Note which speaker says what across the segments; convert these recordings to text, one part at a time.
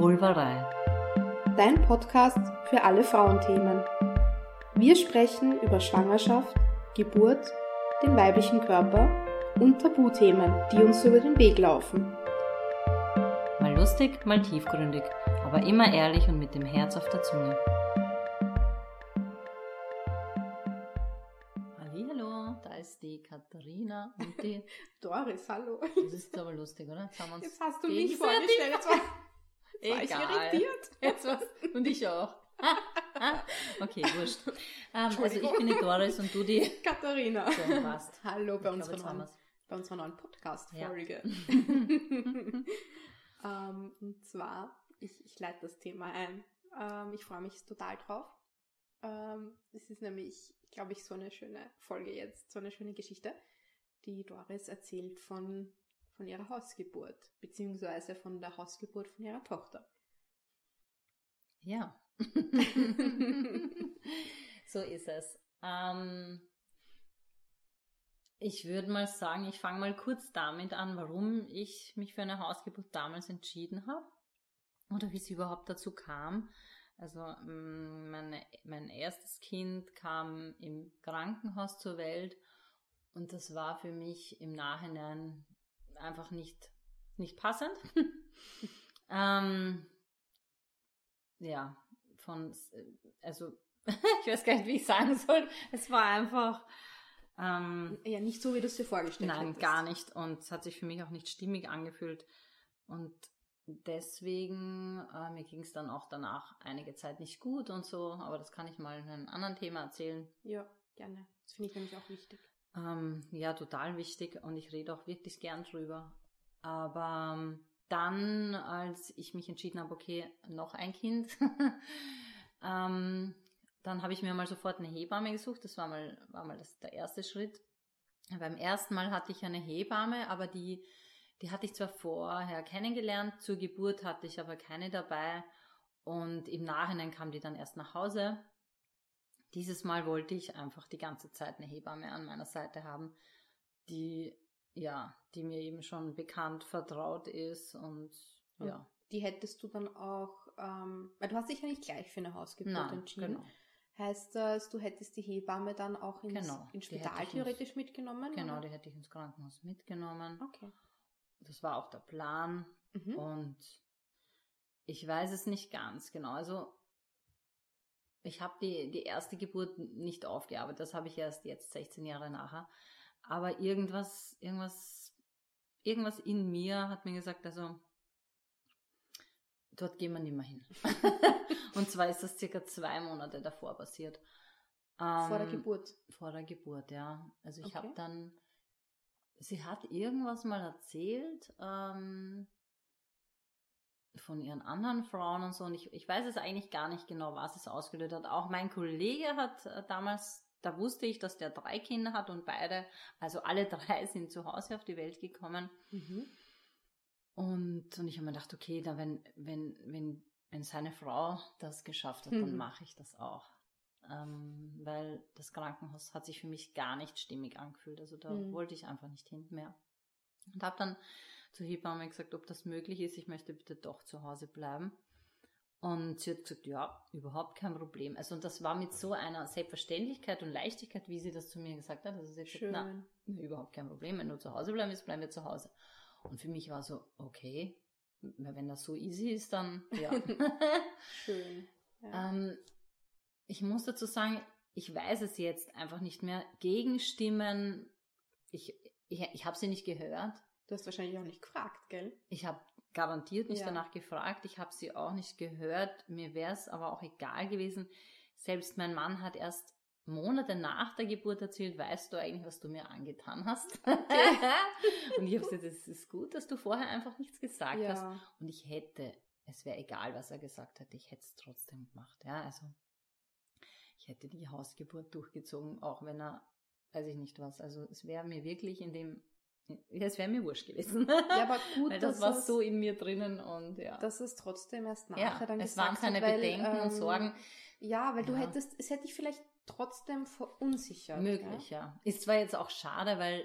Speaker 1: Vulvarei.
Speaker 2: Dein Podcast für alle Frauenthemen. Wir sprechen über Schwangerschaft, Geburt, den weiblichen Körper und Tabuthemen, die uns über den Weg laufen.
Speaker 1: Mal lustig, mal tiefgründig, aber immer ehrlich und mit dem Herz auf der Zunge. Hallo, da ist die Katharina und die
Speaker 2: Doris, hallo.
Speaker 1: Das ist aber lustig, oder? Jetzt,
Speaker 2: Jetzt hast du mich vorgestellt. Jetzt war, ich
Speaker 1: Egal.
Speaker 2: irritiert.
Speaker 1: Jetzt was. Und ich auch. okay, wurscht. Ähm, also ich bin die Doris und du die.
Speaker 2: Katharina.
Speaker 1: So, passt.
Speaker 2: Hallo bei unserer,
Speaker 1: glaube,
Speaker 2: neuen, bei unserer neuen Podcast-Folge. ähm, und zwar, ich, ich leite das Thema ein. Ähm, ich freue mich total drauf. Ähm, es ist nämlich, glaube ich, so eine schöne Folge jetzt, so eine schöne Geschichte. Die Doris erzählt von, von ihrer Hausgeburt, beziehungsweise von der Hausgeburt von ihrer Tochter.
Speaker 1: Ja. so ist es. Ähm, ich würde mal sagen, ich fange mal kurz damit an, warum ich mich für eine Hausgeburt damals entschieden habe oder wie es überhaupt dazu kam. Also mm, meine, mein erstes Kind kam im Krankenhaus zur Welt und das war für mich im Nachhinein einfach nicht, nicht passend. ähm, ja, von, also ich weiß gar nicht, wie ich sagen soll. Es war einfach, ähm,
Speaker 2: Ja, nicht so, wie du es dir vorgestellt
Speaker 1: nein,
Speaker 2: hättest.
Speaker 1: gar nicht. Und es hat sich für mich auch nicht stimmig angefühlt. Und deswegen, äh, mir ging es dann auch danach einige Zeit nicht gut und so, aber das kann ich mal in einem anderen Thema erzählen.
Speaker 2: Ja, gerne. Das finde ich nämlich auch wichtig.
Speaker 1: Ähm, ja, total wichtig und ich rede auch wirklich gern drüber. Aber ähm, dann, als ich mich entschieden habe, okay, noch ein Kind, ähm, dann habe ich mir mal sofort eine Hebamme gesucht. Das war mal, war mal das, der erste Schritt. Beim ersten Mal hatte ich eine Hebamme, aber die, die hatte ich zwar vorher kennengelernt, zur Geburt hatte ich aber keine dabei und im Nachhinein kam die dann erst nach Hause. Dieses Mal wollte ich einfach die ganze Zeit eine Hebamme an meiner Seite haben, die, ja, die mir eben schon bekannt, vertraut ist und
Speaker 2: Und
Speaker 1: ja,
Speaker 2: Die hättest du dann auch, ähm, weil du hast dich ja nicht gleich für eine Hausgeburt
Speaker 1: nein,
Speaker 2: entschieden.
Speaker 1: genau.
Speaker 2: Heißt das, du hättest die Hebamme dann auch ins,
Speaker 1: Genau,
Speaker 2: ins Spital
Speaker 1: ich ins-
Speaker 2: theoretisch mitgenommen?
Speaker 1: Genau,
Speaker 2: oder?
Speaker 1: die hätte ich ins Krankenhaus mitgenommen.
Speaker 2: Okay.
Speaker 1: Das war auch der Plan.
Speaker 2: Mhm.
Speaker 1: Und ich weiß es nicht ganz genau. Also ich habe die, die erste Geburt nicht aufgearbeitet. Das habe ich erst jetzt 16 Jahre nachher. Aber irgendwas, irgendwas, irgendwas in mir hat mir gesagt, also dort gehen wir nicht mehr hin. Und zwar ist das circa zwei Monate davor passiert.
Speaker 2: Vor der
Speaker 1: Ähm,
Speaker 2: Geburt.
Speaker 1: vor der Geburt, ja. Also ich
Speaker 2: Okay.
Speaker 1: habe dann, sie hat irgendwas mal erzählt ähm, von ihren anderen Frauen und so. Und ich, ich weiß es eigentlich gar nicht genau, was es ausgelöst hat. Auch mein Kollege hat äh, damals, da wusste ich, dass der drei Kinder hat und beide, also alle drei sind zu Hause auf die Welt gekommen.
Speaker 2: Mhm.
Speaker 1: Und, und ich habe mir gedacht, okay, dann wenn, wenn, wenn, wenn seine Frau das geschafft hat, dann
Speaker 2: Mhm.
Speaker 1: mache ich das auch. Ähm, weil das Krankenhaus hat sich für mich gar nicht stimmig angefühlt. Also da
Speaker 2: Mhm.
Speaker 1: wollte ich einfach nicht hin mehr. Und habe dann zur Hebamme gesagt, ob das möglich ist. Ich möchte bitte doch zu Hause bleiben. Und sie hat gesagt, ja, überhaupt kein Problem. Also und das war mit so einer Selbstverständlichkeit und Leichtigkeit, wie sie das zu mir gesagt hat. Also sie hat gesagt,
Speaker 2: Schön.
Speaker 1: na, Nee, überhaupt kein Problem. Wenn du zu Hause bleiben willst, bleiben wir zu Hause. Und für mich war so, okay, wenn das so easy ist, dann ja.
Speaker 2: Schön. Ja.
Speaker 1: ähm, ich muss dazu sagen, ich weiß es jetzt einfach nicht mehr. Gegenstimmen, ich, ich, ich habe sie nicht gehört.
Speaker 2: Du hast wahrscheinlich auch nicht gefragt, gell?
Speaker 1: Ich habe garantiert nicht
Speaker 2: Ja.
Speaker 1: danach gefragt. Ich habe sie auch nicht gehört. Mir wäre es aber auch egal gewesen. Selbst mein Mann hat erst Monate nach der Geburt erzählt, weißt du eigentlich, was du mir angetan hast? und ich habe gesagt, es ist gut, dass du vorher einfach nichts gesagt hast.
Speaker 2: Ja.
Speaker 1: Und ich hätte, es wäre egal, was er gesagt hätte, ich hätte es trotzdem gemacht. Ja, also ich hätte die Hausgeburt durchgezogen, auch wenn er, weiß ich nicht was. Also es wäre mir wirklich in dem, ja, es wäre mir wurscht gewesen.
Speaker 2: ja, aber gut,
Speaker 1: Weil das war
Speaker 2: es,
Speaker 1: so in mir drinnen und ja.
Speaker 2: dass es trotzdem erst
Speaker 1: ja,
Speaker 2: nachher dann
Speaker 1: es
Speaker 2: gesagt
Speaker 1: waren seine
Speaker 2: hat, weil,
Speaker 1: Bedenken und
Speaker 2: ähm,
Speaker 1: Sorgen
Speaker 2: Ja, weil du
Speaker 1: Ja.
Speaker 2: hättest, es hätte dich vielleicht trotzdem verunsichert.
Speaker 1: möglich, ja. Ist zwar jetzt auch schade, weil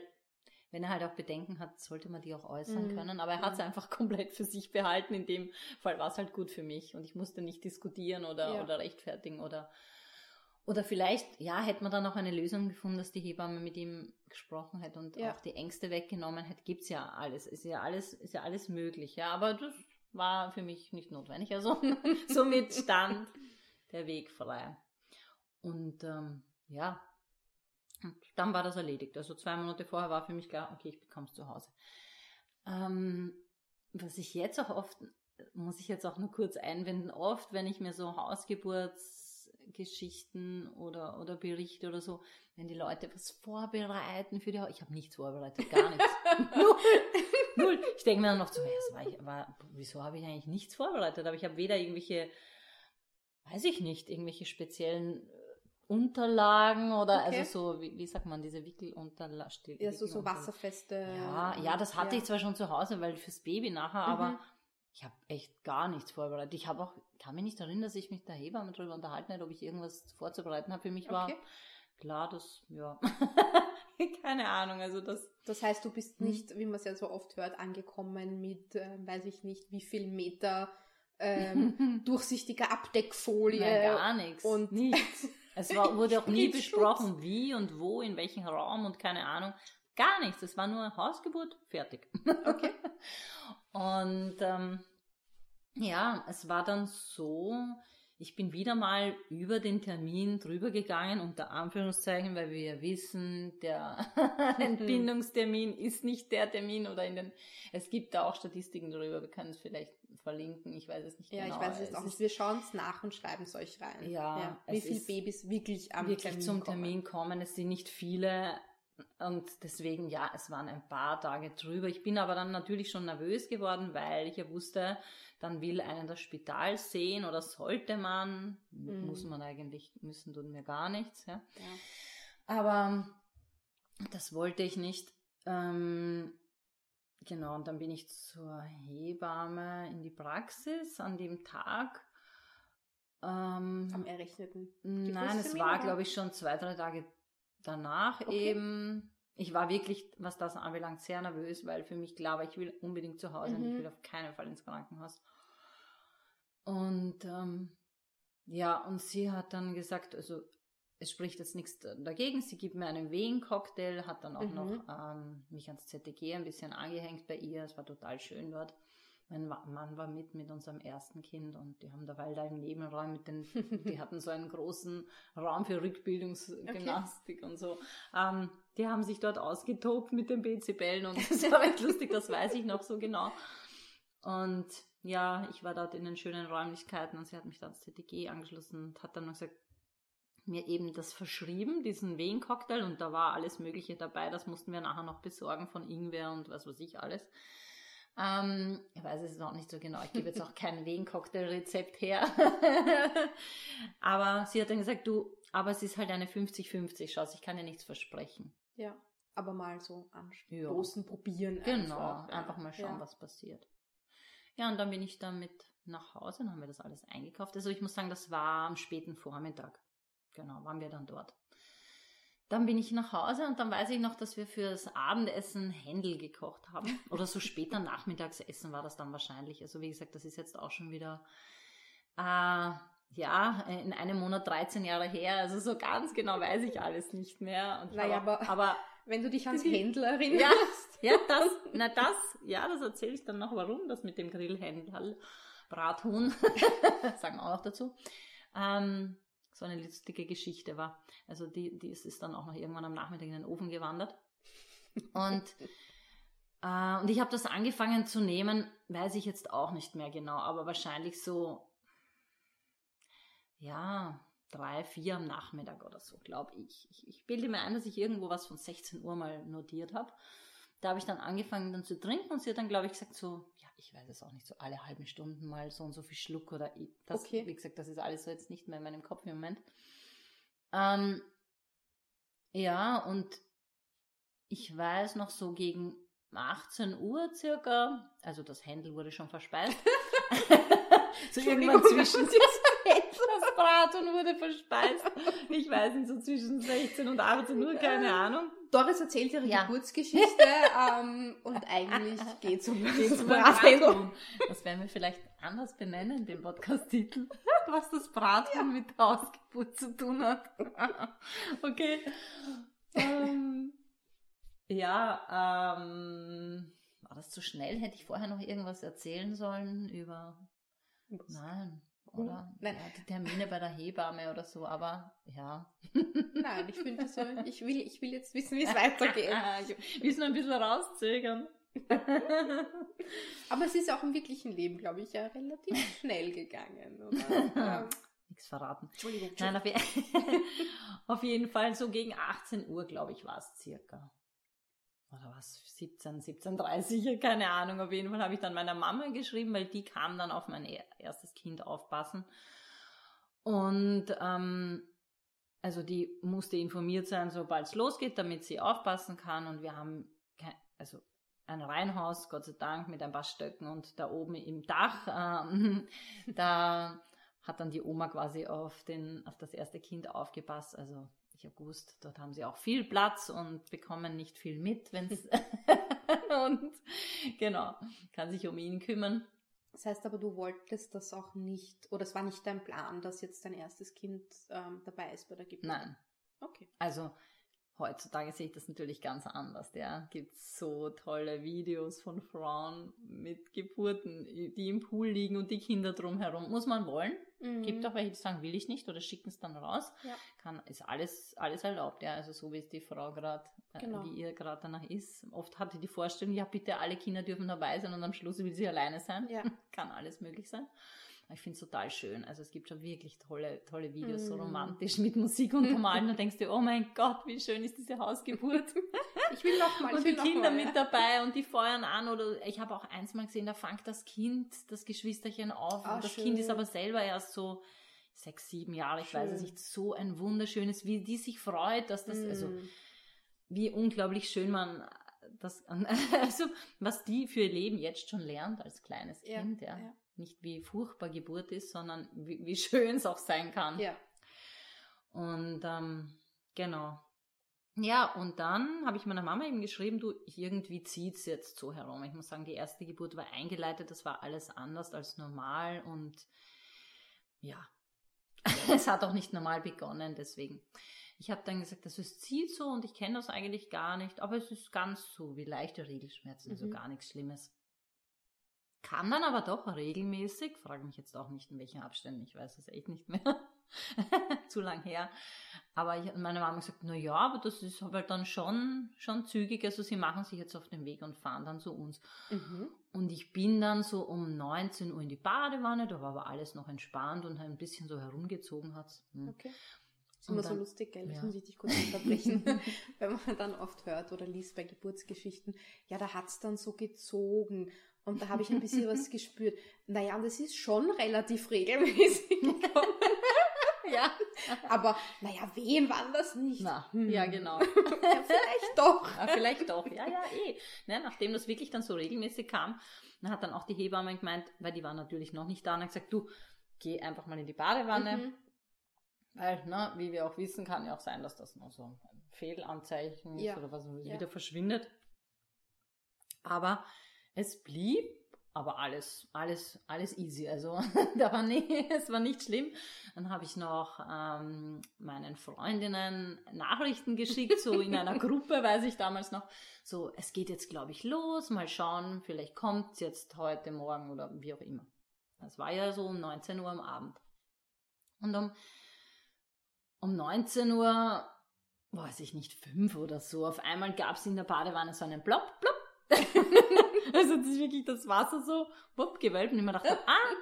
Speaker 1: wenn er halt auch Bedenken hat, sollte man die auch äußern
Speaker 2: Mhm.
Speaker 1: können. Aber er hat es
Speaker 2: Mhm.
Speaker 1: einfach komplett für sich behalten. In dem Fall war es halt gut für mich und ich musste nicht diskutieren oder,
Speaker 2: Ja.
Speaker 1: oder rechtfertigen oder oder vielleicht, ja, hätte man dann auch eine Lösung gefunden, dass die Hebamme mit ihm gesprochen hätte und
Speaker 2: Ja.
Speaker 1: auch die Ängste weggenommen hätte. Gibt's ja alles. Ist ja alles, ist ja alles möglich. Ja, aber das war für mich nicht notwendig. Also somit stand der Weg frei. Und ähm, ja, und dann war das erledigt. Also zwei Monate vorher war für mich klar, okay, ich bekomme es zu Hause. Ähm, was ich jetzt auch oft, muss ich jetzt auch nur kurz einwenden, oft, wenn ich mir so Hausgeburtsgeschichten oder, oder Berichte oder so, wenn die Leute was vorbereiten für die Haus, ich habe nichts vorbereitet, gar nichts. null, null. Ich denke mir dann noch so, war ich, war, wieso habe ich eigentlich nichts vorbereitet? Aber ich habe weder irgendwelche, weiß ich nicht, irgendwelche speziellen äh, Unterlagen oder
Speaker 2: Okay.
Speaker 1: also so, wie, wie sagt man, diese Wickelunterlagen.
Speaker 2: Ja, so, so wasserfeste.
Speaker 1: Ja, ja, das hatte
Speaker 2: ja.
Speaker 1: ich zwar schon zu Hause, weil fürs Baby nachher, aber
Speaker 2: Mhm.
Speaker 1: Ich habe echt gar nichts vorbereitet. Ich habe auch, kann mich nicht erinnern, dass ich mich der Hebamme darüber unterhalten hätte, ob ich irgendwas vorzubereiten habe. Für mich war
Speaker 2: Okay.
Speaker 1: klar, dass, ja, keine Ahnung, also das,
Speaker 2: Das heißt, du bist
Speaker 1: Hm.
Speaker 2: nicht, wie man es ja so oft hört, angekommen mit, ähm, weiß ich nicht, wie viel Meter ähm, durchsichtiger Abdeckfolie.
Speaker 1: Nein, gar nichts.
Speaker 2: und-
Speaker 1: nichts. Es war, wurde auch nie besprochen, wie und wo, in welchem Raum und keine Ahnung. Gar nichts. Es war nur Hausgeburt, fertig.
Speaker 2: Okay.
Speaker 1: Und ähm, ja, es war dann so, ich bin wieder mal über den Termin drüber gegangen, unter Anführungszeichen, weil wir ja wissen, der Entbindungstermin ist nicht der Termin oder in den, es gibt da auch Statistiken darüber, wir können es vielleicht verlinken, ich weiß es nicht
Speaker 2: Ja,
Speaker 1: genau.
Speaker 2: ich weiß es auch
Speaker 1: ist
Speaker 2: nicht. Wir schauen es nach und schreiben es euch rein.
Speaker 1: Ja,
Speaker 2: Wie
Speaker 1: es
Speaker 2: viele Babys wirklich am
Speaker 1: wirklich
Speaker 2: Termin
Speaker 1: zum
Speaker 2: kommen.
Speaker 1: Termin kommen. Es sind nicht viele und deswegen, ja, es waren ein paar Tage drüber. Ich bin aber dann natürlich schon nervös geworden, weil ich ja wusste, dann will einen das Spital sehen oder sollte man,
Speaker 2: Mhm.
Speaker 1: muss man eigentlich, müssen tun wir gar nichts. Ja.
Speaker 2: Ja.
Speaker 1: Aber das wollte ich nicht. Ähm, genau, und dann bin ich zur Hebamme in die Praxis an dem Tag. Ähm,
Speaker 2: Am errechneten.
Speaker 1: Nein, es war, glaube ich, schon zwei, drei Tage danach
Speaker 2: Okay.
Speaker 1: eben. Ich war wirklich, was das anbelangt, sehr nervös, weil für mich klar war, ich will unbedingt zu Hause und ich
Speaker 2: Mhm.
Speaker 1: will auf keinen Fall ins Krankenhaus. Und ähm, ja, und sie hat dann gesagt, also es spricht jetzt nichts dagegen. Sie gibt mir einen Wehencocktail, hat dann auch
Speaker 2: Mhm.
Speaker 1: noch ähm, mich ans ZTG ein bisschen angehängt bei ihr. Es war total schön dort. Mein Mann war mit mit unserem ersten Kind und die haben derweil da im Nebenraum mit den, die hatten so einen großen Raum für Rückbildungsgymnastik und so. Ähm, die haben sich dort ausgetobt mit den BCBellen und das war echt lustig, das weiß ich noch so genau. Und ja, ich war dort in den schönen Räumlichkeiten und sie hat mich dann ans ZTG angeschlossen und hat dann noch gesagt, mir eben das verschrieben, diesen Wehencocktail und da war alles Mögliche dabei. Das mussten wir nachher noch besorgen von Ingwer und was weiß ich alles. Ähm, ich weiß es noch nicht so genau. Ich gebe jetzt auch kein Wehencocktail-Rezept her. aber sie hat dann gesagt, du, aber es ist halt eine 50-50 Chance. Ich kann dir nichts versprechen.
Speaker 2: Ja, aber mal so anstoßen, probieren.
Speaker 1: Genau,
Speaker 2: Einfach,
Speaker 1: einfach,
Speaker 2: ja.
Speaker 1: mal schauen,
Speaker 2: Ja.
Speaker 1: was passiert. Ja, und dann bin ich damit nach Hause und haben wir das alles eingekauft. Also ich muss sagen, das war am späten Vormittag. Genau, waren wir dann dort. Dann bin ich nach Hause und dann weiß ich noch, dass wir für das Abendessen Händel gekocht haben. Oder so später Nachmittagsessen war das dann wahrscheinlich. Also wie gesagt, das ist jetzt auch schon wieder, äh, ja, in einem Monat 13 Jahre her. Also so ganz genau weiß ich alles nicht mehr. Und
Speaker 2: Naja,
Speaker 1: auch-
Speaker 2: aber-
Speaker 1: aber
Speaker 2: Wenn du dich ans Händler erinnerst.
Speaker 1: ja, ja, das, na das, ja, das erzähle ich dann noch, warum das mit dem Grillhändel, Brathuhn, sagen auch noch dazu, ähm, so eine lustige Geschichte war. Also die, die ist, ist dann auch noch irgendwann am Nachmittag in den Ofen gewandert. Und, äh, und ich habe das angefangen zu nehmen, weiß ich jetzt auch nicht mehr genau, aber wahrscheinlich so, ja, drei, vier am Nachmittag oder so, glaube ich. ich. Ich bilde mir ein, dass ich irgendwo was von 16 Uhr mal notiert habe. Da habe ich dann angefangen dann zu trinken und sie hat dann, glaube ich, gesagt so, ja, ich weiß es auch nicht, so alle halben Stunden mal so und so viel Schluck oder das,
Speaker 2: Okay.
Speaker 1: wie gesagt, das ist alles so jetzt nicht mehr in meinem Kopf im Moment. Ähm, ja, und ich weiß noch so gegen 18 Uhr circa, also das Händel wurde schon verspeist. so irgendwann zwischen das Braten wurde verspeist. Ich weiß nicht, so zwischen 16 und 18 Uhr, keine Ahnung.
Speaker 2: Doris erzählt ihre
Speaker 1: Ja.
Speaker 2: Geburtsgeschichte ähm, und eigentlich geht es um
Speaker 1: Geht's
Speaker 2: das
Speaker 1: um
Speaker 2: Brathuhn.
Speaker 1: Das werden wir vielleicht anders benennen, den Podcast-Titel, was das Brathuhn mit der Hausgeburt zu tun hat. okay. Ähm, ja, ähm, war das zu schnell? Hätte ich vorher noch irgendwas erzählen sollen über... Nein, oder?
Speaker 2: Nein.
Speaker 1: Ja, die Termine bei der Hebamme oder so, aber ja.
Speaker 2: Nein, ich finde so, ich will, ich will jetzt wissen, wie es weitergeht.
Speaker 1: ich will es nur ein bisschen rauszögern.
Speaker 2: Aber es ist auch im wirklichen Leben, glaube ich, ja relativ schnell gegangen. Oder?
Speaker 1: Nichts verraten.
Speaker 2: Entschuldigung.
Speaker 1: Nein, auf, auf jeden Fall so gegen 18 Uhr, glaube ich, war es circa. Oder was? 17, 17.30 keine Ahnung. Auf jeden Fall habe ich dann meiner Mama geschrieben, weil die kam dann auf mein er- erstes Kind aufpassen. Und ähm, also die musste informiert sein, sobald es losgeht, damit sie aufpassen kann. Und wir haben kein, also ein Reihenhaus, Gott sei Dank, mit ein paar Stöcken und da oben im Dach, ähm, da hat dann die Oma quasi auf, den, auf das erste Kind aufgepasst. Also ich habe gewusst, dort haben sie auch viel Platz und bekommen nicht viel mit, wenn's und genau, kann sich um ihn kümmern.
Speaker 2: Das heißt aber, du wolltest das auch nicht, oder es war nicht dein Plan, dass jetzt dein erstes Kind ähm, dabei ist bei der Geburt?
Speaker 1: Nein,
Speaker 2: Okay.
Speaker 1: also heutzutage sehe ich das natürlich ganz anders. Ja, gibt so tolle Videos von Frauen mit Geburten, die im Pool liegen und die Kinder drumherum. Muss man wollen.
Speaker 2: Mhm.
Speaker 1: Gibt auch welche, die sagen, will ich nicht oder schicken es dann raus.
Speaker 2: Ja.
Speaker 1: Kann, ist alles, alles erlaubt, ja. Also so wie es die Frau gerade,
Speaker 2: Genau.
Speaker 1: äh, wie ihr gerade danach ist. Oft hatte die Vorstellung, ja bitte alle Kinder dürfen dabei sein und am Schluss will sie alleine sein.
Speaker 2: Ja.
Speaker 1: Kann alles möglich sein. Ich finde es total schön. Also es gibt schon wirklich tolle, tolle Videos, so
Speaker 2: Mm.
Speaker 1: romantisch mit Musik untermalen. Da denkst du, oh mein Gott, wie schön ist diese Hausgeburt.
Speaker 2: Ich will noch mal,
Speaker 1: und die Kinder
Speaker 2: mal.
Speaker 1: mit dabei und die feuern an. Oder ich habe auch eins mal gesehen, da fängt das Kind, das Geschwisterchen auf.
Speaker 2: Ah,
Speaker 1: und das
Speaker 2: schön.
Speaker 1: Kind ist aber selber erst so sechs, sieben Jahre, ich weiß es
Speaker 2: Schön.
Speaker 1: nicht, so ein wunderschönes, wie die sich freut, dass das, also
Speaker 2: Mhm.
Speaker 1: wie unglaublich schön man das, also was die für ihr Leben jetzt schon lernt als kleines
Speaker 2: Ja,
Speaker 1: Kind, ja.
Speaker 2: ja.
Speaker 1: Nicht wie furchtbar Geburt ist, sondern wie, wie schön es auch sein kann.
Speaker 2: Ja.
Speaker 1: Und ähm, genau. Ja, und dann habe ich meiner Mama eben geschrieben, du, irgendwie zieht's jetzt so herum. Ich muss sagen, die erste Geburt war eingeleitet, das war alles anders als normal und ja, es hat auch nicht normal begonnen, deswegen. Ich habe dann gesagt, das ist zieht so und ich kenne das eigentlich gar nicht, aber es ist ganz so wie leichte Regelschmerzen, also
Speaker 2: Mhm.
Speaker 1: gar nichts Schlimmes. Kam dann aber doch regelmäßig, frage mich jetzt auch nicht in welchen Abständen, ich weiß es echt nicht mehr. Zu lang her. Aber ich, meine Mama gesagt, na ja, aber das ist halt dann schon, schon zügig. Also sie machen sich jetzt auf den Weg und fahren dann zu uns.
Speaker 2: Mhm.
Speaker 1: Und ich bin dann so um 19 Uhr in die Badewanne, da war aber alles noch entspannt und ein bisschen so herumgezogen hat. Hm.
Speaker 2: Okay. Ist
Speaker 1: Und
Speaker 2: immer so
Speaker 1: dann-
Speaker 2: lustig, gell? Das
Speaker 1: ja.
Speaker 2: muss ich dich kurz unterbrechen. Wenn man dann oft hört oder liest bei Geburtsgeschichten, ja, da hat's dann so gezogen. Und da habe ich ein bisschen was gespürt. Naja, und das ist schon relativ regelmäßig gekommen.
Speaker 1: Ja.
Speaker 2: Aber naja, wehen waren das nicht.
Speaker 1: Na,
Speaker 2: Hm.
Speaker 1: ja, genau.
Speaker 2: Ja, vielleicht doch.
Speaker 1: Ja, vielleicht doch. Ja, ja, eh. Ne, nachdem das wirklich dann so regelmäßig kam, dann hat dann auch die Hebamme gemeint, weil die war natürlich noch nicht da, und hat gesagt, du, geh einfach mal in die Badewanne.
Speaker 2: Mhm.
Speaker 1: Weil, ne, wie wir auch wissen, kann ja auch sein, dass das nur so ein Fehlanzeichen ist
Speaker 2: Ja.
Speaker 1: oder was wieder verschwindet. Aber es blieb, aber alles, alles, alles easy. Also da war nie, es war nicht schlimm. Dann habe ich noch ähm, meinen Freundinnen Nachrichten geschickt, so in einer Gruppe, weiß ich damals noch. So, es geht jetzt, glaube ich, los. Mal schauen, vielleicht kommt es jetzt heute, morgen oder wie auch immer. Das war ja so um 19 Uhr am Abend. Und um, um 19 Uhr, weiß ich nicht, fünf oder so, auf einmal gab es in der Badewanne so einen Plopp, Plopp. Also das ist wirklich das Wasser so, wupp, gewölbt. Und ich mir dachte, ah,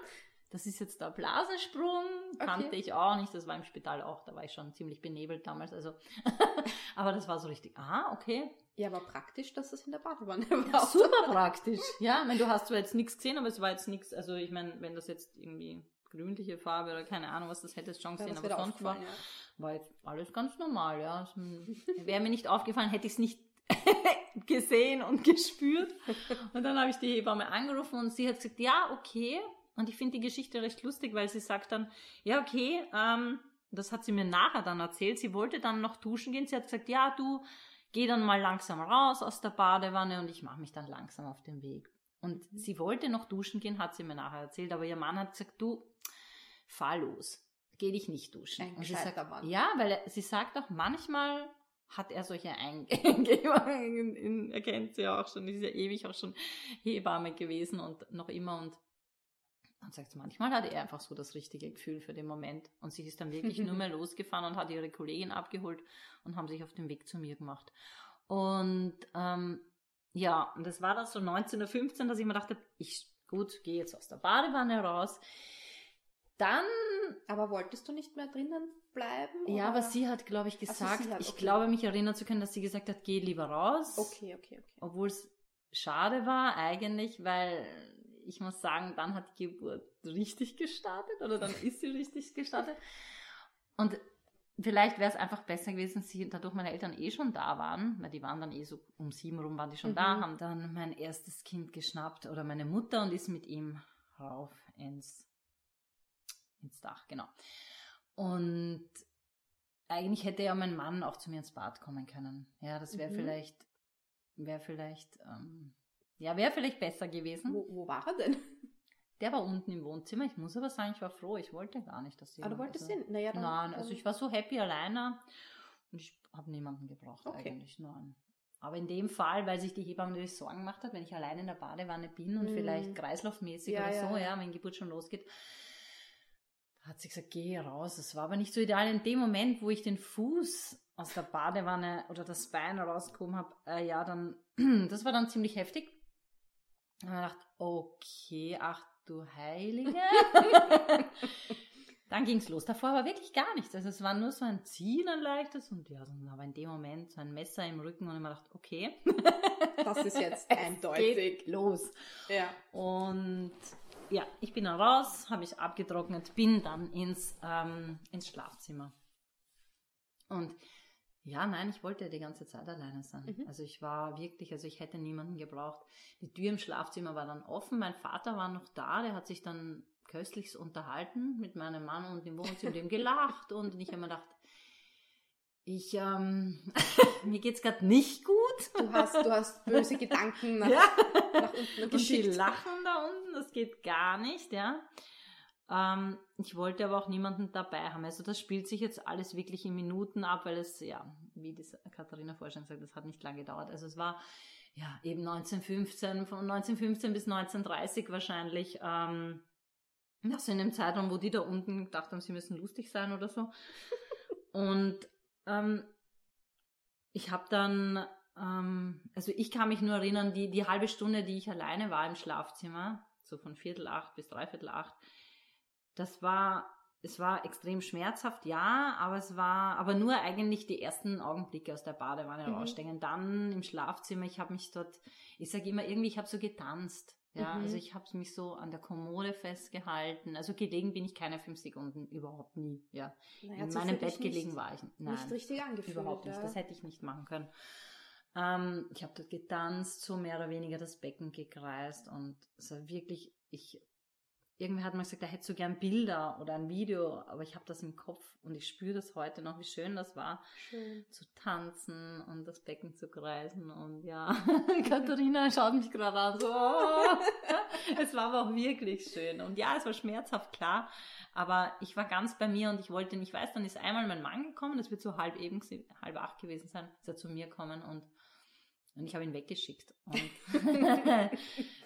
Speaker 1: das ist jetzt der Blasensprung. Kannte
Speaker 2: Okay.
Speaker 1: ich auch nicht, das war im Spital auch, da war ich schon ziemlich benebelt damals. Also, aber das war so richtig, ah, okay,
Speaker 2: Ja, aber praktisch, dass das in der Badewanne
Speaker 1: ja,
Speaker 2: war.
Speaker 1: super praktisch. Ja, ich meine, du hast zwar jetzt nichts gesehen, aber es war jetzt nichts, also ich meine, wenn das jetzt irgendwie grünliche Farbe oder keine Ahnung was, das hättest du schon
Speaker 2: Ja,
Speaker 1: gesehen, aber sonst war,
Speaker 2: ja.
Speaker 1: war jetzt alles ganz normal, ja. Also, Wäre mir nicht aufgefallen, hätte ich es nicht gesehen und gespürt. Und dann habe ich die Hebamme angerufen und sie hat gesagt, ja, okay. Und ich finde die Geschichte recht lustig, weil sie sagt dann, ja, okay, ähm, das hat sie mir nachher dann erzählt. Sie wollte dann noch duschen gehen. Sie hat gesagt, ja, du, gehe dann mal langsam raus aus der Badewanne und ich mache mich dann langsam auf den Weg. Und mhm. sie wollte noch duschen gehen, hat sie mir nachher erzählt, aber ihr Mann hat gesagt, du, fahr los, geh dich nicht duschen.
Speaker 2: Ein
Speaker 1: und sie sagt,
Speaker 2: Mann.
Speaker 1: Ja, weil sie sagt auch, manchmal hat er solche Eingebungen, er kennt sie auch schon, ist ja ewig auch schon Hebamme gewesen und noch immer und dann sagt sie, manchmal hat er einfach so das richtige Gefühl für den Moment. Und sie ist dann wirklich nur mehr losgefahren und hat ihre Kollegin abgeholt und haben sich auf den Weg zu mir gemacht. Und ähm, ja, und das war dann so 19.15 Uhr, dass ich mir dachte, ich gut, gehe jetzt aus der Badewanne raus. Dann.
Speaker 2: Aber wolltest du nicht mehr drinnen bleiben?
Speaker 1: Ja, aber sie hat, glaube ich, gesagt, also hat, okay. ich glaube, mich erinnern zu können, dass sie gesagt hat, geh lieber raus.
Speaker 2: Okay, okay, okay.
Speaker 1: Obwohl es schade war eigentlich, weil ich muss sagen, dann hat die Geburt richtig gestartet oder dann ist sie richtig gestartet. Und vielleicht wäre es einfach besser gewesen, sie, dadurch meine Eltern eh schon da waren, weil die waren dann eh so um sieben rum waren die schon mhm. da, haben dann mein erstes Kind geschnappt oder meine Mutter und ist mit ihm rauf ins, ins Dach, genau. Und eigentlich hätte ja mein Mann auch zu mir ins Bad kommen können. Ja, das wäre mhm. vielleicht, wäre vielleicht, ähm, ja, wäre vielleicht besser gewesen.
Speaker 2: Wo, wo war er denn?
Speaker 1: Der war unten im Wohnzimmer. Ich muss aber sagen, ich war froh. Ich wollte gar nicht, dass sie.
Speaker 2: Ah, du wolltest
Speaker 1: also,
Speaker 2: ihn? Naja,
Speaker 1: dann, Nein, also ich war so happy alleine und ich habe niemanden gebraucht okay. eigentlich. Nein. Aber in dem Fall, weil sich die Hebamme natürlich Sorgen gemacht hat, wenn ich alleine in der Badewanne bin und mm. vielleicht kreislaufmäßig ja, oder so, ja, ja, wenn Geburt schon losgeht, hat sie gesagt, geh raus. Es war aber nicht so ideal. In dem Moment, wo ich den Fuß aus der Badewanne oder das Bein rausgekommen habe, äh, ja, dann, das war dann ziemlich heftig. Und ich dachte, okay, ach du Heilige. dann ging es los. Davor war wirklich gar nichts. Also es war nur so ein Ziehen, ein leichtes und ja, aber in dem Moment so ein Messer im Rücken und ich mir dachte, okay.
Speaker 2: das ist jetzt eindeutig.
Speaker 1: Los.
Speaker 2: Ja.
Speaker 1: Und ja, ich bin dann raus, habe ich abgetrocknet, bin dann ins, ähm, ins Schlafzimmer. Und ja, nein, ich wollte die ganze Zeit alleine sein. Mhm. Also ich war wirklich, also ich hätte niemanden gebraucht. Die Tür im Schlafzimmer war dann offen. Mein Vater war noch da, der hat sich dann köstlichst unterhalten mit meinem Mann und im Wohnzimmer dem gelacht und ich habe mir gedacht, ich, ähm, mir geht's gerade nicht gut.
Speaker 2: Du hast, du hast böse Gedanken nach,
Speaker 1: ja. nach unten geschickt. Und die lachen da unten, das geht gar nicht, ja. Ähm, ich wollte aber auch niemanden dabei haben. Also das spielt sich jetzt alles wirklich in Minuten ab, weil es, ja, wie die Katharina gesagt hat, das hat nicht lange gedauert. Also es war ja eben 1915, von 1915 bis 1930 wahrscheinlich. Ähm, das in dem Zeitraum, wo die da unten gedacht haben, sie müssen lustig sein oder so. Und ähm, ich habe dann, ähm, also ich kann mich nur erinnern, die, die halbe Stunde, die ich alleine war im Schlafzimmer, so von Viertel acht bis Dreiviertel acht, das war, es war extrem schmerzhaft, ja, aber es war, aber nur eigentlich die ersten Augenblicke aus der Badewanne mhm. raussteigen. Dann im Schlafzimmer, ich habe mich dort, ich sage immer irgendwie, ich habe so getanzt. Ja, mhm. also ich habe mich so an der Kommode festgehalten. Also gelegen bin ich keine fünf Sekunden, überhaupt nie. Ja, naja, in meinem Bett gelegen war ich.
Speaker 2: Nein, nicht richtig angefühlt.
Speaker 1: Überhaupt nicht. Ja. Das hätte ich nicht machen können. Ähm, ich habe dort getanzt, so mehr oder weniger das Becken gekreist und es war wirklich, ich irgendwer hat mal gesagt, er hätte so gern Bilder oder ein Video, aber ich habe das im Kopf und ich spüre das heute noch, wie schön das war,
Speaker 2: schön.
Speaker 1: zu tanzen und das Becken zu kreisen und ja, Katharina schaut mich gerade an, so, oh. es war aber auch wirklich schön und ja, es war schmerzhaft, klar, aber ich war ganz bei mir und ich wollte nicht, weiß, dann ist einmal mein Mann gekommen, das wird so halb eben, halb acht gewesen sein, ist er zu mir gekommen und und ich habe ihn weggeschickt.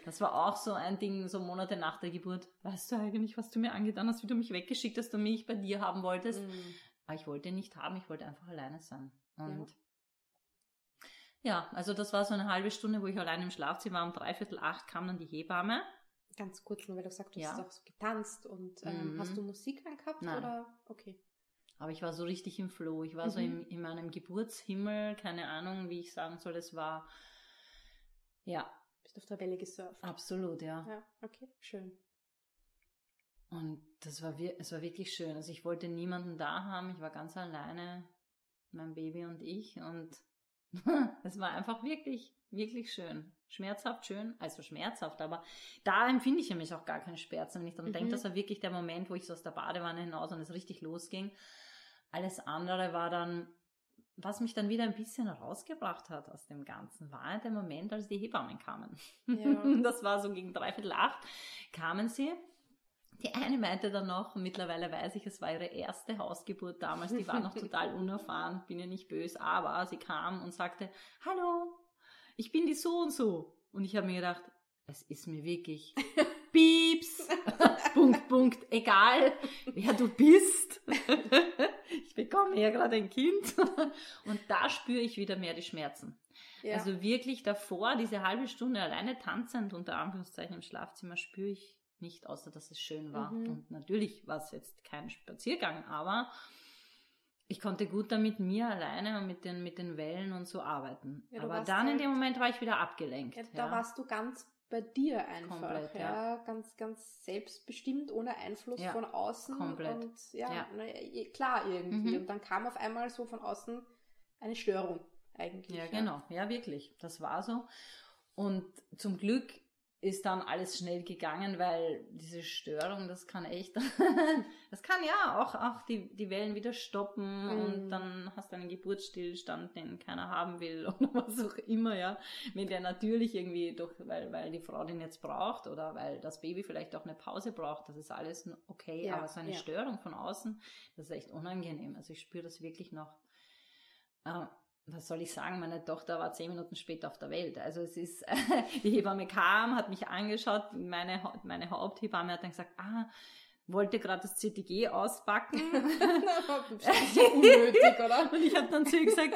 Speaker 1: Das war auch so ein Ding, so Monate nach der Geburt. Weißt du eigentlich, was du mir angetan hast, wie du mich weggeschickt hast, du mich bei dir haben wolltest? Mm. Aber ich wollte ihn nicht haben, ich wollte einfach alleine sein. Und ja. ja. also das war so eine halbe Stunde, wo ich allein im Schlafzimmer war. Um dreiviertel acht kam dann die Hebamme.
Speaker 2: Ganz kurz, nur weil du sagst, du ja. hast auch so getanzt und ähm, mhm. hast du Musik angehabt
Speaker 1: Nein.
Speaker 2: oder? Okay.
Speaker 1: Aber ich war so richtig im Flow. Ich war mhm. so im, in meinem Geburtshimmel, keine Ahnung, wie ich sagen soll. Es war, ja.
Speaker 2: Bist auf der Welle gesurft.
Speaker 1: Absolut, ja.
Speaker 2: Ja, okay, schön.
Speaker 1: Und das war, es war wirklich schön. Also ich wollte niemanden da haben. Ich war ganz alleine, mein Baby und ich. Und es war einfach wirklich, wirklich schön. Schmerzhaft schön, also schmerzhaft, aber da empfinde ich nämlich auch gar keinen Schmerz. Wenn ich dann mhm. denke, das war wirklich der Moment, wo ich so aus der Badewanne hinaus und es richtig losging. Alles andere war dann, was mich dann wieder ein bisschen rausgebracht hat aus dem Ganzen, war der Moment, als die Hebammen kamen.
Speaker 2: Ja.
Speaker 1: Das war so gegen dreiviertel acht, kamen sie. Die eine meinte dann noch, mittlerweile weiß ich, es war ihre erste Hausgeburt damals, die war noch total unerfahren, bin ja nicht böse, aber sie kam und sagte, hallo, ich bin die so und so. Und ich habe mir gedacht, es ist mir wirklich Pieps, Punkt, Punkt, egal, wer du bist. ich bekomme ja gerade ein Kind. Und da spüre ich wieder mehr die Schmerzen.
Speaker 2: Ja.
Speaker 1: Also wirklich davor, diese halbe Stunde alleine tanzend, unter Anführungszeichen im Schlafzimmer, spüre ich nicht, außer dass es schön war.
Speaker 2: Mhm.
Speaker 1: Und natürlich war es jetzt kein Spaziergang, aber ich konnte gut damit mir alleine und mit den, mit den Wellen und so arbeiten.
Speaker 2: Ja,
Speaker 1: aber dann in
Speaker 2: halt-
Speaker 1: dem Moment war ich wieder abgelenkt.
Speaker 2: Ja, da warst du ganz bei dir einfach,
Speaker 1: Komplett,
Speaker 2: ja. Ganz, ganz selbstbestimmt, ohne Einfluss
Speaker 1: Ja,
Speaker 2: von außen.
Speaker 1: komplett.
Speaker 2: Und ja,
Speaker 1: Ja.
Speaker 2: na, eh, klar irgendwie.
Speaker 1: Mhm.
Speaker 2: Und dann kam auf einmal so von außen eine Störung eigentlich.
Speaker 1: Ja, genau. Ja, wirklich. Das war so. Und zum Glück ist dann alles schnell gegangen, weil diese Störung, das kann echt, das kann ja auch, auch die, die Wellen wieder stoppen
Speaker 2: Mhm.
Speaker 1: und dann hast du einen Geburtsstillstand, den keiner haben will oder was auch immer, ja. Wenn der natürlich irgendwie durch, weil, weil die Frau den jetzt braucht oder weil das Baby vielleicht auch eine Pause braucht, das ist alles okay,
Speaker 2: Ja,
Speaker 1: aber so eine
Speaker 2: ja.
Speaker 1: Störung von außen, das ist echt unangenehm. Also ich spüre das wirklich noch. Äh, was soll ich sagen, meine Tochter war zehn Minuten später auf der Welt. Also es ist, die Hebamme kam, hat mich angeschaut, meine, meine Haupthebamme hat dann gesagt, ah, wollte gerade das CTG auspacken.
Speaker 2: so unnötig, oder?
Speaker 1: Und ich habe dann zu ihr gesagt,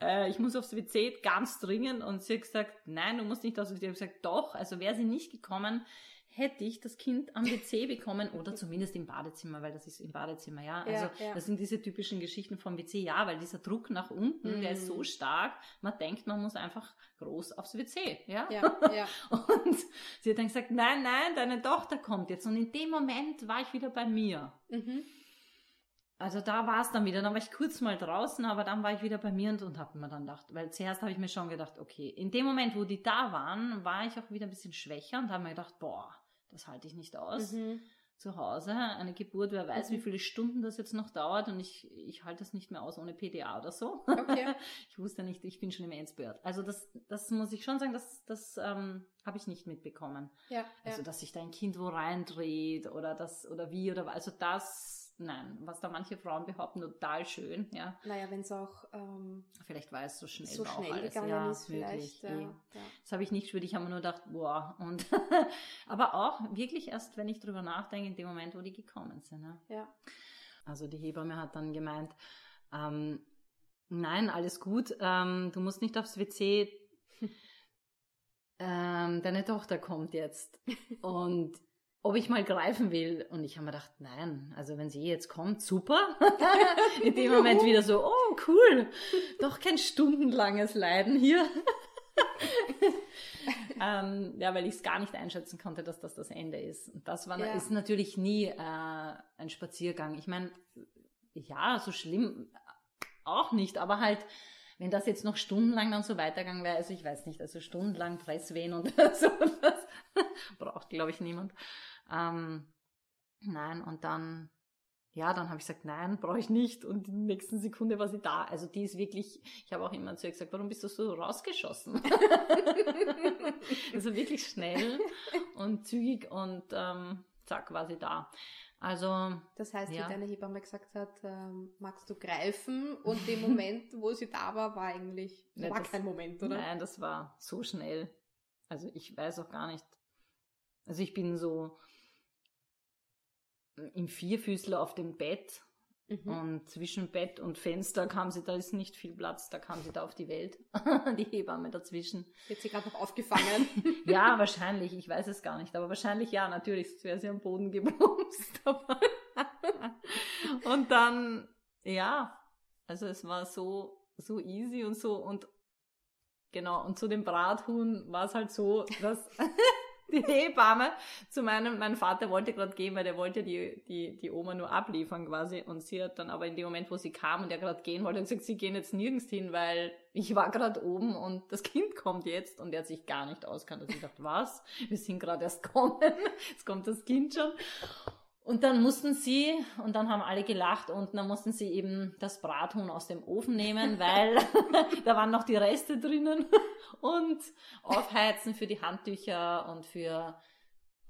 Speaker 1: äh, ich muss aufs WC ganz dringend. Und sie hat gesagt, nein, du musst nicht aufs WC. Ich habe gesagt, doch. Also wäre sie nicht gekommen, hätte ich das Kind am WC bekommen oder zumindest im Badezimmer, weil das ist im Badezimmer, ja. Also
Speaker 2: Ja, ja.
Speaker 1: das sind diese typischen Geschichten vom WC, ja, weil dieser Druck nach unten, der ist so
Speaker 2: Mhm.
Speaker 1: stark, man denkt, man muss einfach groß aufs WC, ja.
Speaker 2: Ja, ja.
Speaker 1: Und sie hat dann gesagt, nein, nein, deine Tochter kommt jetzt. Und in dem Moment war ich wieder bei mir.
Speaker 2: Mhm.
Speaker 1: Also da war es dann wieder, dann war ich kurz mal draußen, aber dann war ich wieder bei mir und, und habe mir dann gedacht, weil zuerst habe ich mir schon gedacht, okay, in dem Moment, wo die da waren, war ich auch wieder ein bisschen schwächer und habe mir gedacht, boah, das halte ich nicht aus.
Speaker 2: Mhm.
Speaker 1: Zu Hause, eine Geburt, wer weiß,
Speaker 2: Mhm.
Speaker 1: wie viele Stunden das jetzt noch dauert und ich, ich halte das nicht mehr aus ohne PDA oder so.
Speaker 2: Okay.
Speaker 1: Ich wusste nicht, ich bin schon im Endspurt. Also das, das muss ich schon sagen, das, das ähm, habe ich nicht mitbekommen.
Speaker 2: Ja,
Speaker 1: Also,
Speaker 2: ja.
Speaker 1: dass sich da ein Kind wo reindreht oder das, oder wie, oder also das, nein, was da manche Frauen behaupten, total schön, ja.
Speaker 2: Naja, wenn es auch ähm,
Speaker 1: Vielleicht war es so schnell,
Speaker 2: so
Speaker 1: war auch
Speaker 2: schnell
Speaker 1: alles.
Speaker 2: gegangen
Speaker 1: ja,
Speaker 2: ist
Speaker 1: wirklich,
Speaker 2: vielleicht. Ja,
Speaker 1: eh.
Speaker 2: ja.
Speaker 1: Das habe ich nicht gespürt, ich habe mir nur gedacht, boah, und, aber auch wirklich erst, wenn ich drüber nachdenke, in dem Moment, wo die gekommen sind, ja.
Speaker 2: ja.
Speaker 1: Also die Hebamme hat dann gemeint, ähm, nein, alles gut, ähm, du musst nicht aufs WC, ähm, deine Tochter kommt jetzt. Und ob ich mal greifen will. Und ich habe mir gedacht, nein, also wenn sie jetzt kommt, super. In dem Moment wieder so, oh cool, doch kein stundenlanges Leiden hier. ähm, ja, weil ich es gar nicht einschätzen konnte, dass das das Ende ist. Und das war,
Speaker 2: Ja.
Speaker 1: ist natürlich nie äh, ein Spaziergang. Ich meine, ja, so schlimm auch nicht, aber halt, wenn das jetzt noch stundenlang dann so weitergegangen wäre, also ich weiß nicht, also stundenlang Fresswehen und so, das braucht, glaube ich, niemand. Ähm, nein, und dann, ja, dann habe ich gesagt, nein, brauche ich nicht. Und in der nächsten Sekunde war sie da. Also die ist wirklich, ich habe auch immer zu ihr gesagt, warum bist du so rausgeschossen? also wirklich schnell und zügig und ähm, zack, war sie da. Also,
Speaker 2: Das heißt,
Speaker 1: Ja.
Speaker 2: wie deine Hebamme gesagt hat, ähm, magst du greifen? Und dem Moment, wo sie da war, war eigentlich, war
Speaker 1: das-
Speaker 2: kein Moment, oder?
Speaker 1: Nein, das war so schnell. Also ich weiß auch gar nicht. Also ich bin so im Vierfüßler auf dem Bett
Speaker 2: Mhm.
Speaker 1: und zwischen Bett und Fenster kam sie, da ist nicht viel Platz, da kam sie da auf die Welt. die Hebamme dazwischen.
Speaker 2: Wird sie gerade noch aufgefangen.
Speaker 1: Ja, wahrscheinlich, ich weiß es gar nicht, aber wahrscheinlich ja, natürlich, sonst wäre sie am Boden gebumst. Und dann, ja, also es war so, so easy und so und genau, und zu dem Brathuhn war es halt so, dass die Hebamme zu meinem, mein Vater wollte gerade gehen, weil der wollte die, die, die Oma nur abliefern quasi und sie hat dann aber in dem Moment, wo sie kam und er gerade gehen wollte, gesagt, sie gehen jetzt nirgends hin, weil ich war gerade oben und das Kind kommt jetzt und er hat sich gar nicht auskannt. Also ich dachte, was? Wir sind gerade erst kommen, jetzt kommt das Kind schon. Und dann mussten sie, und dann haben alle gelacht, und dann mussten sie eben das Brathuhn aus dem Ofen nehmen, weil da waren noch die Reste drinnen und aufheizen für die Handtücher und für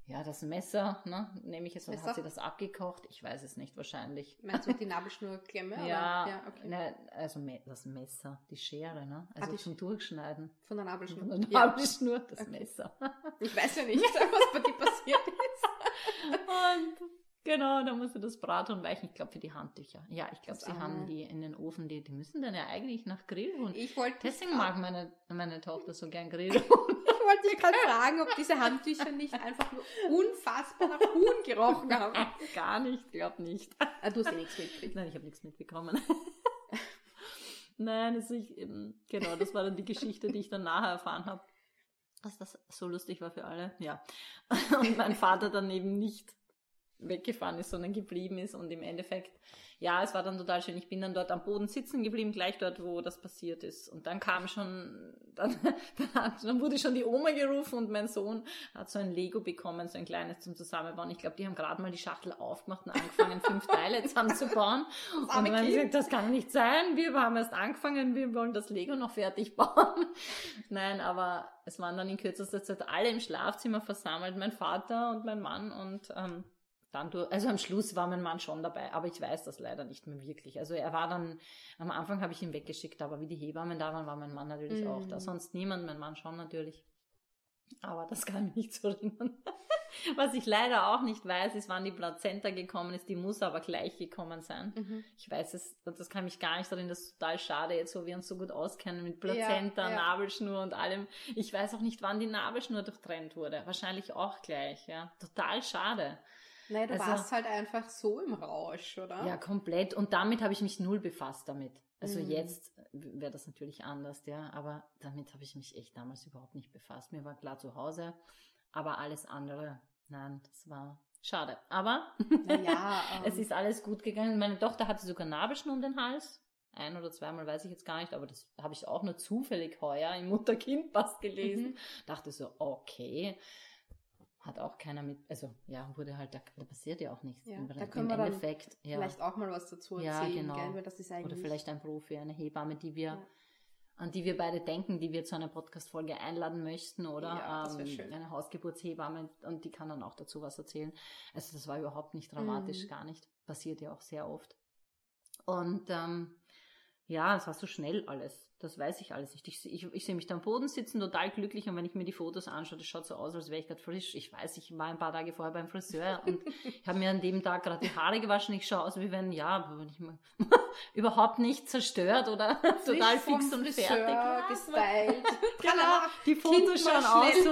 Speaker 1: ja, das Messer, ne, nehme ich jetzt, und hat sie das abgekocht? Ich weiß es nicht, wahrscheinlich.
Speaker 2: Meinst du die Nabelschnurklemme?
Speaker 1: ja, ja okay. ne, also das Messer, die Schere, ne? Also ah, zum Durchschneiden.
Speaker 2: Von der Nabelschnur.
Speaker 1: Von der Nabelschnur, ja. das okay. Messer.
Speaker 2: Ich weiß ja nicht, was bei dir passiert ist.
Speaker 1: und genau, da musste das Braten weichen. Ich glaube für die Handtücher. Ja, ich glaube, sie haben die in den Ofen, die, die müssen dann ja eigentlich nach Grillhuhn.
Speaker 2: Ich wollte
Speaker 1: Deswegen mag meine, meine Tochter so gern Grillhuhn
Speaker 2: wollte dich gerade fragen, ob diese Handtücher nicht einfach nur unfassbar nach Huhn gerochen haben.
Speaker 1: Gar nicht, glaub nicht.
Speaker 2: Ah, du hast ja nichts mitgekriegt.
Speaker 1: Nein, ich habe nichts mitbekommen. Nein, also ich, genau, das war dann die Geschichte, die ich dann nachher erfahren habe. Dass das so lustig war für alle, ja. Und mein Vater dann eben nicht weggefahren ist, sondern geblieben ist und im Endeffekt ja, es war dann total schön. Ich bin dann dort am Boden sitzen geblieben, gleich dort, wo das passiert ist. Und dann kam schon, dann, dann, hat, dann wurde schon die Oma gerufen und mein Sohn hat so ein Lego bekommen, so ein kleines zum Zusammenbauen. Ich glaube, die haben gerade mal die Schachtel aufgemacht und angefangen, fünf Teile zusammenzubauen. und dann haben gesagt, das kann nicht sein. Wir haben erst angefangen, wir wollen das Lego noch fertig bauen. Nein, aber es waren dann in kürzester Zeit alle im Schlafzimmer versammelt, mein Vater und mein Mann und ähm, dann durch, also am Schluss war mein Mann schon dabei, aber ich weiß das leider nicht mehr wirklich. Also er war dann, am Anfang habe ich ihn weggeschickt, aber wie die Hebammen da waren, war mein Mann natürlich mm. auch da. Sonst niemand, mein Mann schon natürlich. Aber das kann mich nicht so erinnern. Was ich leider auch nicht weiß, ist, wann die Plazenta gekommen ist. Die muss aber gleich gekommen sein. Mhm. Ich weiß es, das kann mich gar nicht erinnern. Das ist total schade, jetzt wo wir uns so gut auskennen mit Plazenta, ja, ja. Nabelschnur und allem. Ich weiß auch nicht, wann die Nabelschnur durchtrennt wurde. Wahrscheinlich auch gleich, ja. Total schade.
Speaker 2: Naja, du also, warst halt einfach so im Rausch, oder?
Speaker 1: Ja, komplett. Und damit habe ich mich null befasst damit. Also mhm. jetzt wäre das natürlich anders, ja. Aber damit habe ich mich echt damals überhaupt nicht befasst. Mir war klar zu Hause, aber alles andere, nein, das war schade. Aber ja, um. es ähm. ist alles gut gegangen. Meine Tochter hatte sogar Nabelschnur um den Hals. Ein oder zweimal weiß ich jetzt gar nicht, aber das habe ich auch nur zufällig heuer im Mutter-Kind-Pass gelesen. Mhm. Dachte so, okay hat auch keiner mit, also ja, wurde halt, da, da passiert ja auch nichts.
Speaker 2: Ja, Im, da können wir Endeffekt, ja. vielleicht auch mal was dazu erzählen, ja, genau. Gell? Weil das ist eigentlich
Speaker 1: Oder vielleicht ein Profi, eine Hebamme, die wir, ja. an die wir beide denken, die wir zu einer Podcast-Folge einladen möchten, oder ja, ähm, eine Hausgeburtshebamme und die kann dann auch dazu was erzählen. Also das war überhaupt nicht dramatisch, mhm. gar nicht. Passiert ja auch sehr oft. Und ähm, ja, es war so schnell alles. Das weiß ich alles nicht. Ich, ich, ich sehe mich da am Boden sitzen, total glücklich. Und wenn ich mir die Fotos anschaue, das schaut so aus, als wäre ich gerade frisch. Ich weiß, ich war ein paar Tage vorher beim Friseur und ich habe mir an dem Tag gerade die Haare gewaschen. Ich schaue aus, wie wenn, ja, wenn ich mal überhaupt nicht zerstört oder total fix und Friseur fertig.
Speaker 2: gestylt.
Speaker 1: genau, die Fotos schauen aus so,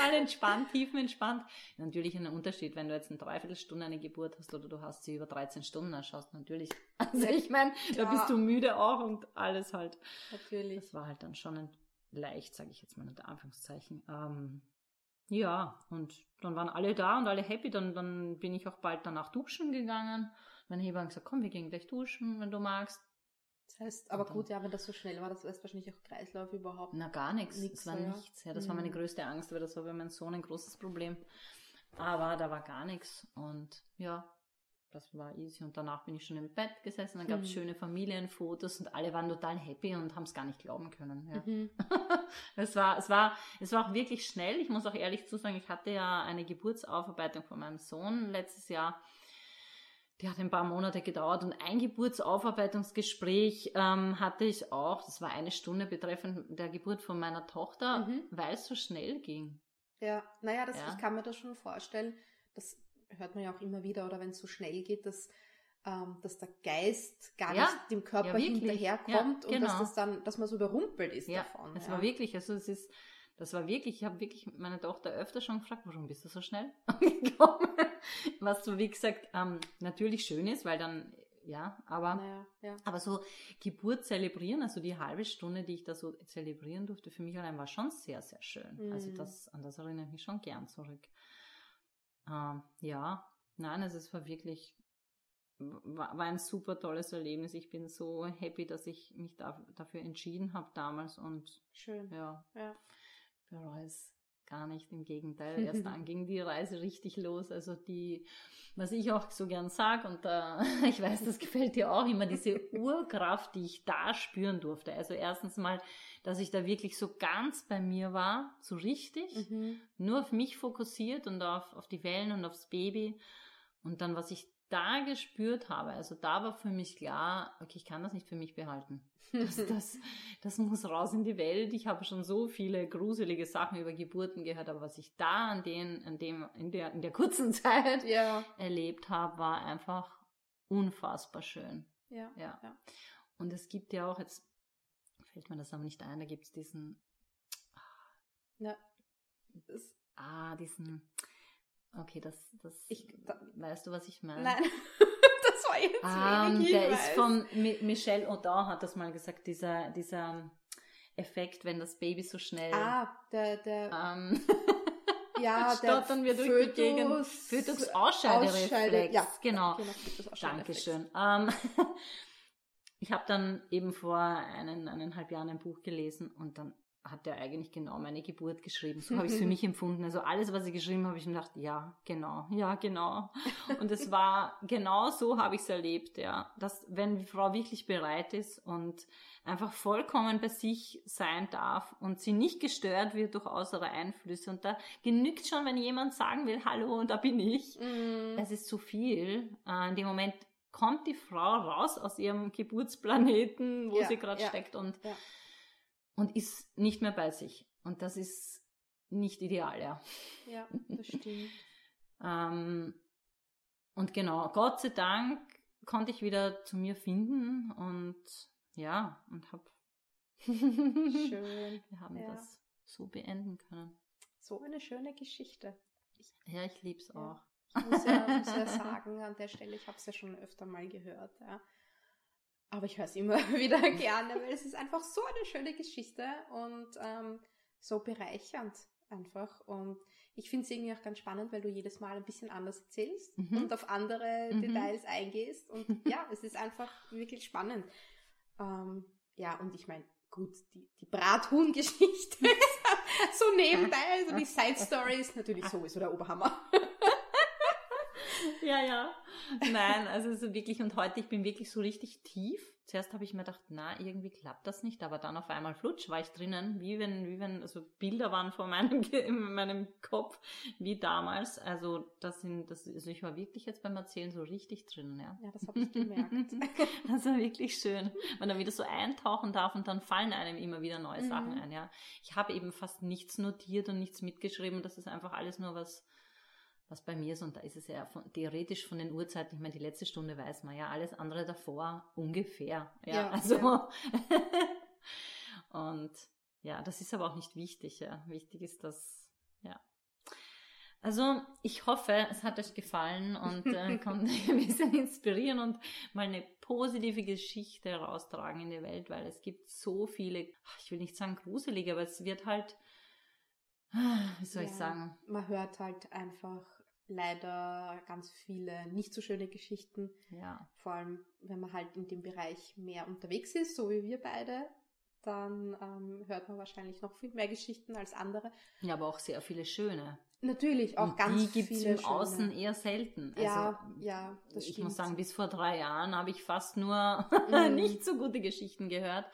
Speaker 1: total entspannt, tiefenentspannt. Natürlich ein Unterschied, wenn du jetzt eine Dreiviertelstunde eine Geburt hast oder du hast sie über 13 Stunden, dann schaust natürlich. Also ich meine, da bist du müde auch und alles halt.
Speaker 2: Natürlich.
Speaker 1: Das war halt dann schon ein leicht, sage ich jetzt mal unter Anführungszeichen. Ähm, ja, und dann waren alle da und alle happy. Dann, dann bin ich auch bald danach duschen gegangen. Meine Hebamme gesagt, komm, wir gehen gleich duschen, wenn du magst.
Speaker 2: Das heißt, aber gut, ja, wenn das so schnell war, das heißt wahrscheinlich auch Kreislauf überhaupt.
Speaker 1: Na, gar nichts. nichts es war ja. nichts. Ja, das mhm. war meine mhm. größte Angst, weil das war bei meinem Sohn ein großes Problem. Aber da war gar nichts. Und ja, das war easy. Und danach bin ich schon im Bett gesessen, dann gab es mhm. schöne Familienfotos und alle waren total happy und haben es gar nicht glauben können. Ja. Mhm. es, war, es, war, es war auch wirklich schnell. Ich muss auch ehrlich zu sagen, ich hatte ja eine Geburtsaufarbeitung von meinem Sohn letztes Jahr die hat ein paar Monate gedauert und ein Geburtsaufarbeitungsgespräch ähm, hatte ich auch. Das war eine Stunde betreffend der Geburt von meiner Tochter, mhm. weil es so schnell ging.
Speaker 2: Ja, naja, das, ja. ich kann mir das schon vorstellen. Das hört man ja auch immer wieder, oder wenn es so schnell geht, dass, ähm, dass der Geist gar ja. nicht dem Körper ja, hinterherkommt genau. und dass genau. das dann, dass man so überrumpelt ist davon.
Speaker 1: Es war wirklich, also es ist, das war wirklich, ich habe wirklich meine Tochter öfter schon gefragt, warum bist du so schnell angekommen? Was so, wie gesagt, ähm, natürlich schön ist, weil dann, ja, aber, naja, ja. aber so Geburt zelebrieren, also die halbe Stunde, die ich da so zelebrieren durfte, für mich allein war schon sehr, sehr schön. Mhm. Also das, an das erinnere ich mich schon gern zurück. Ähm, ja, nein, also es war wirklich, war, war ein super tolles Erlebnis. Ich bin so happy, dass ich mich da, dafür entschieden habe damals und
Speaker 2: schön.
Speaker 1: Ja.
Speaker 2: ja
Speaker 1: bereue es gar nicht, im Gegenteil. Erst dann ging die Reise richtig los. Also die, was ich auch so gern sage, und äh, ich weiß, das gefällt dir auch immer, diese Urkraft, die ich da spüren durfte. Also erstens mal, dass ich da wirklich so ganz bei mir war, so richtig, mhm. nur auf mich fokussiert und auf, auf die Wellen und aufs Baby. Und dann, was ich da gespürt habe, also da war für mich klar, okay, ich kann das nicht für mich behalten. Das, das, das muss raus in die Welt. Ich habe schon so viele gruselige Sachen über Geburten gehört, aber was ich da an, den, an dem, in der, in der kurzen Zeit ja. erlebt habe, war einfach unfassbar schön.
Speaker 2: Ja, ja. ja.
Speaker 1: Und es gibt ja auch, jetzt fällt mir das aber nicht ein, da gibt es diesen,
Speaker 2: ja.
Speaker 1: Das, ah, diesen, okay, das, das,
Speaker 2: ich, da,
Speaker 1: weißt du, was ich meine?
Speaker 2: Nein. das war jetzt um, wenig
Speaker 1: Der ist von Michelle Audin hat das mal gesagt, dieser, dieser Effekt, wenn das Baby so schnell.
Speaker 2: Ah, der, der.
Speaker 1: Ähm,
Speaker 2: ja,
Speaker 1: stottern wir durch Fötus, die Gegend. Fötus-Ausscheidereflex. Ja, genau. genau Dankeschön. Ähm, ich habe dann eben vor einen, eineinhalb Jahren ein Buch gelesen und dann hat er eigentlich genau meine Geburt geschrieben. So habe ich es für mich empfunden. Also alles, was ich geschrieben habe, ich mir gedacht, ja, genau, ja, genau. Und es war genau so habe ich es erlebt, ja. Dass wenn die Frau wirklich bereit ist und einfach vollkommen bei sich sein darf und sie nicht gestört wird durch äußere Einflüsse. Und da genügt schon, wenn jemand sagen will, hallo, da bin ich. Mm. Es ist zu viel. Äh, in dem Moment kommt die Frau raus aus ihrem Geburtsplaneten, wo ja, sie gerade ja, steckt und ja und ist nicht mehr bei sich. Und das ist nicht ideal,
Speaker 2: ja. Ja, das stimmt.
Speaker 1: ähm, und genau, Gott sei Dank konnte ich wieder zu mir finden und ja, und habe
Speaker 2: Schön.
Speaker 1: Wir haben ja. das so beenden können.
Speaker 2: So eine schöne Geschichte.
Speaker 1: Ich, ja, ich liebe es ja. auch.
Speaker 2: Ich muss ja, muss ja sagen, an der Stelle, ich habe es ja schon öfter mal gehört, ja. Aber ich höre es immer wieder gerne, weil es ist einfach so eine schöne Geschichte und ähm, so bereichernd einfach. Und ich finde es irgendwie auch ganz spannend, weil du jedes Mal ein bisschen anders erzählst mhm. und auf andere mhm. Details eingehst. Und ja, es ist einfach wirklich spannend. Ähm, ja, und ich meine, gut, die, die Brathuhn-Geschichte so nebenbei, also die Side Story ist natürlich sowieso der Oberhammer.
Speaker 1: Ja, ja. Nein, also so wirklich, und heute, ich bin wirklich so richtig tief. Zuerst habe ich mir gedacht, na, irgendwie klappt das nicht, aber dann auf einmal flutsch war ich drinnen, wie wenn, wie wenn, also Bilder waren vor meinem, in meinem Kopf, wie damals. Also, das sind, das, also ich war wirklich jetzt beim Erzählen so richtig drinnen, ja.
Speaker 2: Ja, das habe ich gemerkt.
Speaker 1: also wirklich schön. Man dann wieder so eintauchen darf und dann fallen einem immer wieder neue mhm. Sachen ein, ja. Ich habe eben fast nichts notiert und nichts mitgeschrieben, das ist einfach alles nur was, was bei mir ist, und da ist es ja von, theoretisch von den Uhrzeiten, ich meine, die letzte Stunde weiß man ja, alles andere davor ungefähr. Ja, ja also. Ja. und ja, das ist aber auch nicht wichtig, ja. Wichtig ist, dass, ja. Also, ich hoffe, es hat euch gefallen und äh, konnte ein bisschen inspirieren und mal eine positive Geschichte heraustragen in die Welt, weil es gibt so viele, ich will nicht sagen gruselige, aber es wird halt, wie soll ja, ich sagen?
Speaker 2: Man hört halt einfach leider ganz viele nicht so schöne Geschichten.
Speaker 1: Ja.
Speaker 2: Vor allem, wenn man halt in dem Bereich mehr unterwegs ist, so wie wir beide, dann ähm, hört man wahrscheinlich noch viel mehr Geschichten als andere.
Speaker 1: Ja, aber auch sehr viele schöne.
Speaker 2: Natürlich, auch Und ganz
Speaker 1: die gibt's
Speaker 2: viele.
Speaker 1: Die gibt im Außen eher selten.
Speaker 2: Also, ja, ja,
Speaker 1: das Ich stimmt. muss sagen, bis vor drei Jahren habe ich fast nur mhm. nicht so gute Geschichten gehört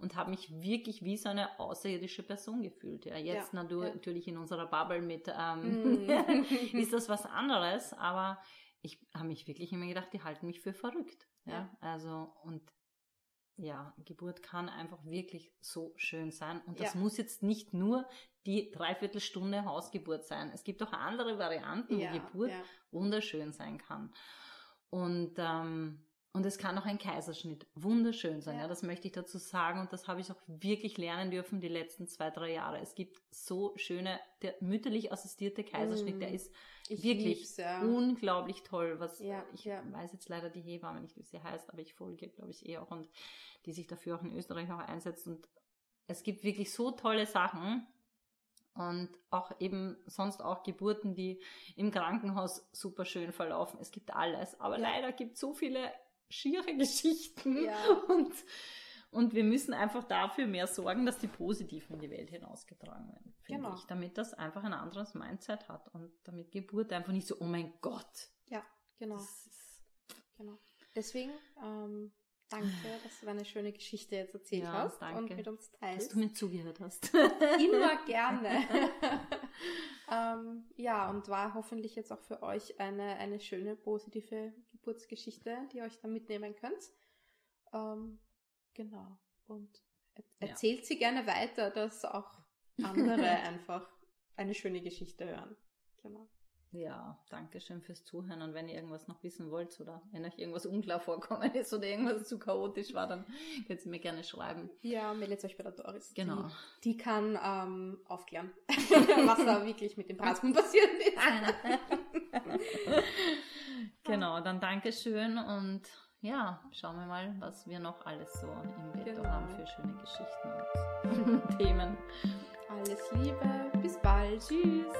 Speaker 1: und habe mich wirklich wie so eine außerirdische Person gefühlt. Ja, jetzt ja, ja. natürlich in unserer Bubble mit ähm, mm. ist das was anderes, aber ich habe mich wirklich immer gedacht, die halten mich für verrückt. Ja, ja. also und ja, Geburt kann einfach wirklich so schön sein. Und das ja. muss jetzt nicht nur die Dreiviertelstunde Hausgeburt sein. Es gibt auch andere Varianten, ja, wo Geburt ja. wunderschön sein kann. Und ähm, und es kann auch ein Kaiserschnitt wunderschön sein. Ja. ja. das möchte ich dazu sagen. Und das habe ich auch wirklich lernen dürfen die letzten zwei, drei Jahre. Es gibt so schöne, der mütterlich assistierte Kaiserschnitt, mm. der ist ich wirklich ja. unglaublich toll. Was ja, ich weiß jetzt leider die Hebamme nicht, wie sie heißt, aber ich folge, glaube ich, eh auch und die sich dafür auch in Österreich auch einsetzt. Und es gibt wirklich so tolle Sachen. Und auch eben sonst auch Geburten, die im Krankenhaus super schön verlaufen. Es gibt alles. Aber leider gibt es so viele schiere Geschichten. Ja. Und, Und wir müssen einfach dafür mehr sorgen, dass die positiven in die Welt hinausgetragen werden, finde
Speaker 2: Genau.
Speaker 1: ich. Damit das einfach ein anderes Mindset hat und damit Geburt einfach nicht so, oh mein Gott.
Speaker 2: Ja, genau. Genau. Deswegen ähm, danke, dass du deine schöne Geschichte jetzt erzählt
Speaker 1: Ja,
Speaker 2: hast
Speaker 1: danke.
Speaker 2: und mit uns
Speaker 1: dass
Speaker 2: teilst.
Speaker 1: du mir zugehört hast.
Speaker 2: Immer gerne. ähm, ja, und war hoffentlich jetzt auch für euch eine, eine schöne, positive Geburtsgeschichte, die ihr euch dann mitnehmen könnt. Ähm, genau. Und er
Speaker 1: Ja.
Speaker 2: erzählt sie gerne weiter, dass auch andere einfach eine schöne Geschichte hören. Genau.
Speaker 1: Ja, danke schön fürs Zuhören. Und wenn ihr irgendwas noch wissen wollt oder wenn euch irgendwas unklar vorkommen ist oder irgendwas zu chaotisch war, dann könnt ihr mir gerne schreiben.
Speaker 2: Ja, meldet euch bei der Doris.
Speaker 1: Genau.
Speaker 2: Die, die kann ähm, aufklären, was da wirklich mit dem Brathuhn passiert ist.
Speaker 1: genau, dann danke schön und ja, schauen wir mal, was wir noch alles so im Bett
Speaker 2: Genau.
Speaker 1: haben für schöne Geschichten und Themen.
Speaker 2: Alles Liebe, bis bald.
Speaker 1: Tschüss.